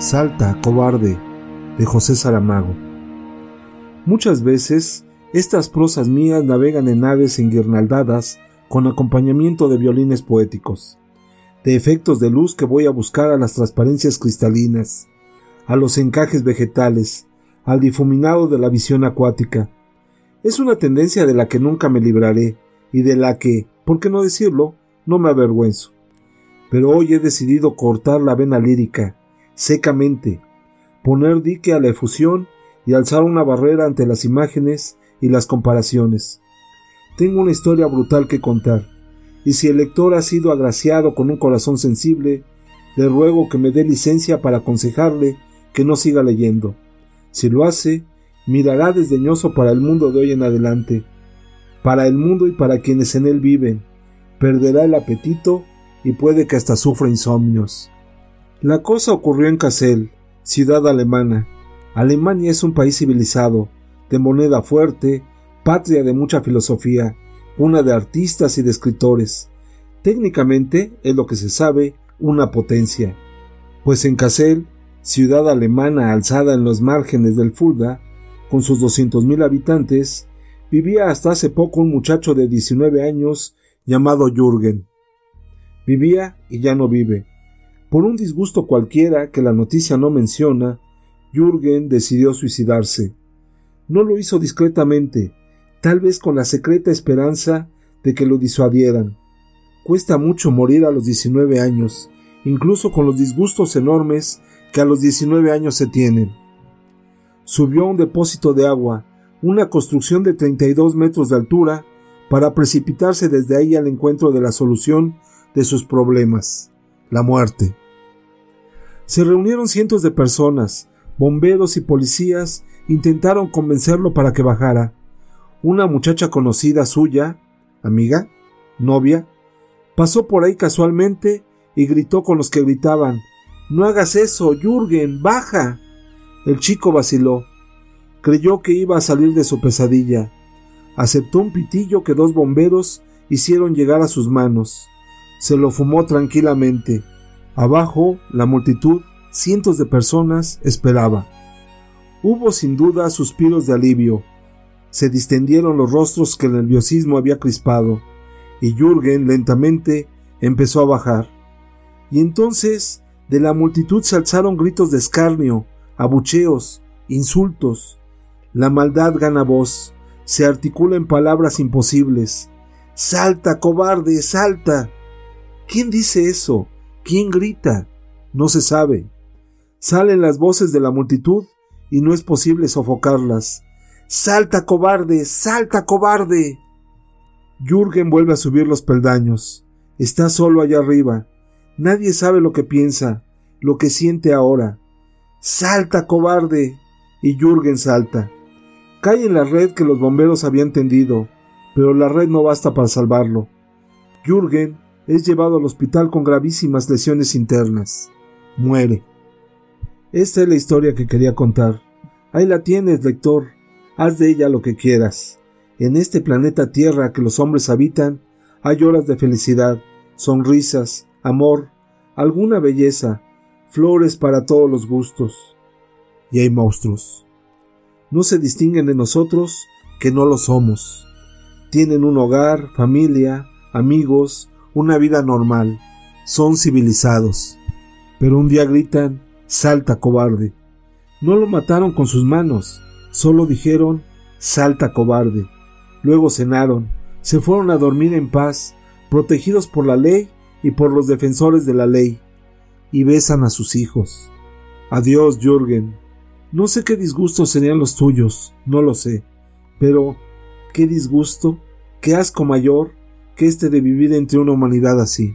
Salta, cobarde, de José Saramago. Muchas veces estas prosas mías navegan en naves enguirnaldadas con acompañamiento de violines poéticos, de efectos de luz que voy a buscar a las transparencias cristalinas, a los encajes vegetales, al difuminado de la visión acuática. Es una tendencia de la que nunca me libraré y de la que, por qué no decirlo, no me avergüenzo. Pero hoy he decidido cortar la vena lírica, secamente, poner dique a la efusión y alzar una barrera ante las imágenes y las comparaciones. Tengo una historia brutal que contar, y si el lector ha sido agraciado con un corazón sensible, le ruego que me dé licencia para aconsejarle que no siga leyendo. Si lo hace, mirará desdeñoso para el mundo de hoy en adelante, para el mundo y para quienes en él viven, perderá el apetito y puede que hasta sufra insomnios. La cosa ocurrió en Kassel, ciudad alemana. Alemania es un país civilizado, de moneda fuerte, patria de mucha filosofía, una de artistas y de escritores. Técnicamente, es lo que se sabe, una potencia. Pues en Kassel, ciudad alemana alzada en los márgenes del Fulda, con sus 200.000 habitantes, vivía hasta hace poco un muchacho de 19 años llamado Jürgen. Vivía y ya no vive. Por un disgusto cualquiera que la noticia no menciona, Jürgen decidió suicidarse. No lo hizo discretamente, tal vez con la secreta esperanza de que lo disuadieran. Cuesta mucho morir a los 19 años, incluso con los disgustos enormes que a los 19 años se tienen. Subió a un depósito de agua, una construcción de 32 metros de altura, para precipitarse desde ahí al encuentro de la solución de sus problemas, la muerte. Se reunieron cientos de personas, bomberos y policías intentaron convencerlo para que bajara. Una muchacha conocida suya, amiga, novia, pasó por ahí casualmente y gritó con los que gritaban No hagas eso, Jürgen, baja. El chico vaciló. Creyó que iba a salir de su pesadilla. Aceptó un pitillo que dos bomberos hicieron llegar a sus manos. Se lo fumó tranquilamente. Abajo, la multitud, cientos de personas, esperaba. Hubo sin duda suspiros de alivio. Se distendieron los rostros que el nerviosismo había crispado, y Jürgen lentamente empezó a bajar. Y entonces de la multitud se alzaron gritos de escarnio, abucheos, insultos. La maldad gana voz, se articula en palabras imposibles. Salta, cobarde, salta. ¿Quién dice eso? ¿Quién grita? No se sabe. Salen las voces de la multitud y no es posible sofocarlas. Salta, cobarde, salta, cobarde. Jürgen vuelve a subir los peldaños. Está solo allá arriba. Nadie sabe lo que piensa, lo que siente ahora. Salta, cobarde. Y Jürgen salta. Cae en la red que los bomberos habían tendido, pero la red no basta para salvarlo. Jürgen es llevado al hospital con gravísimas lesiones internas. Muere. Esta es la historia que quería contar. Ahí la tienes, lector. Haz de ella lo que quieras. En este planeta Tierra que los hombres habitan, hay horas de felicidad, sonrisas, amor, alguna belleza, flores para todos los gustos. Y hay monstruos. No se distinguen de nosotros que no lo somos. Tienen un hogar, familia, amigos, una vida normal, son civilizados, pero un día gritan, salta cobarde. No lo mataron con sus manos, solo dijeron, salta cobarde. Luego cenaron, se fueron a dormir en paz, protegidos por la ley y por los defensores de la ley, y besan a sus hijos. Adiós, Jürgen. No sé qué disgustos serían los tuyos, no lo sé, pero qué disgusto, qué asco mayor que este de vivir entre una humanidad así.